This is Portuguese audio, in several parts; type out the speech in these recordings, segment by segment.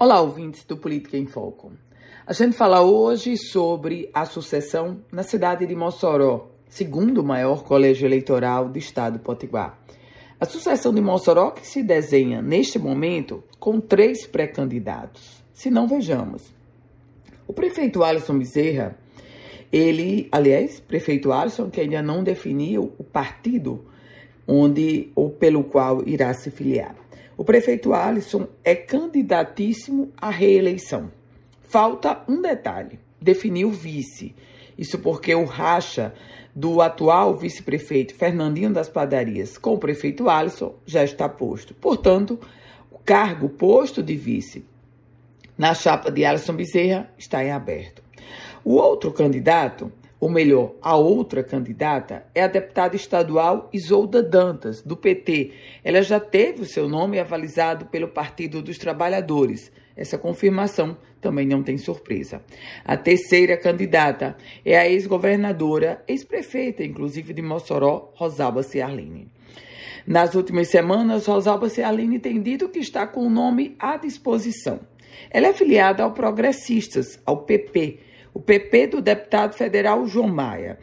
Olá, ouvintes do Política em Foco. A gente fala hoje sobre a sucessão na cidade de Mossoró, segundo maior colégio eleitoral do estado do Potiguar. A sucessão de Mossoró que se desenha neste momento com três pré-candidatos. Se não, vejamos. O prefeito Alisson Bezerra, ele, aliás, prefeito Alisson, que ainda não definiu o partido onde ou pelo qual irá se filiar. O prefeito Alisson é candidatíssimo à reeleição. Falta um detalhe: definir o vice. Isso porque o racha do atual vice-prefeito Fernandinho das Padarias com o prefeito Alisson já está posto. Portanto, o cargo posto de vice na chapa de Alisson Bezerra está em aberto. O outro candidato ou melhor, a outra candidata é a deputada estadual Isolda Dantas, do PT. Ela já teve o seu nome avalizado pelo Partido dos Trabalhadores. Essa confirmação também não tem surpresa. A terceira candidata é a ex-governadora, ex-prefeita, inclusive de Mossoró, Rosalba Ciarline. Nas últimas semanas, Rosalba Ciarline tem dito que está com o nome à disposição. Ela é filiada ao Progressistas, ao PP, o PP do deputado federal João Maia.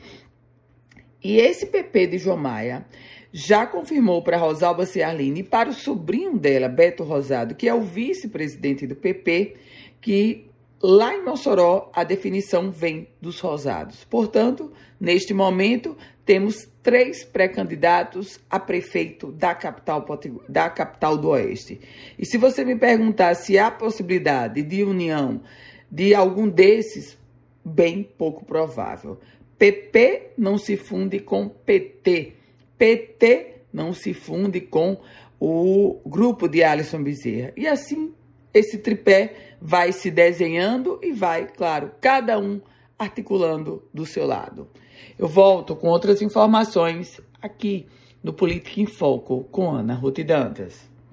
E esse PP de João Maia já confirmou para Rosalba Ciarline e para o sobrinho dela, Beto Rosado, que é o vice-presidente do PP, que lá em Mossoró a definição vem dos Rosados. Portanto, neste momento, temos três pré-candidatos a prefeito da capital, da capital do Oeste. E se você me perguntar se há possibilidade de união de algum desses bem pouco provável. PP não se funde com PT. PT não se funde com o grupo de Alisson Bezerra. E assim esse tripé vai se desenhando e vai, claro, cada um articulando do seu lado. Eu volto com outras informações aqui no Política em Foco com Ana Ruth Dantas.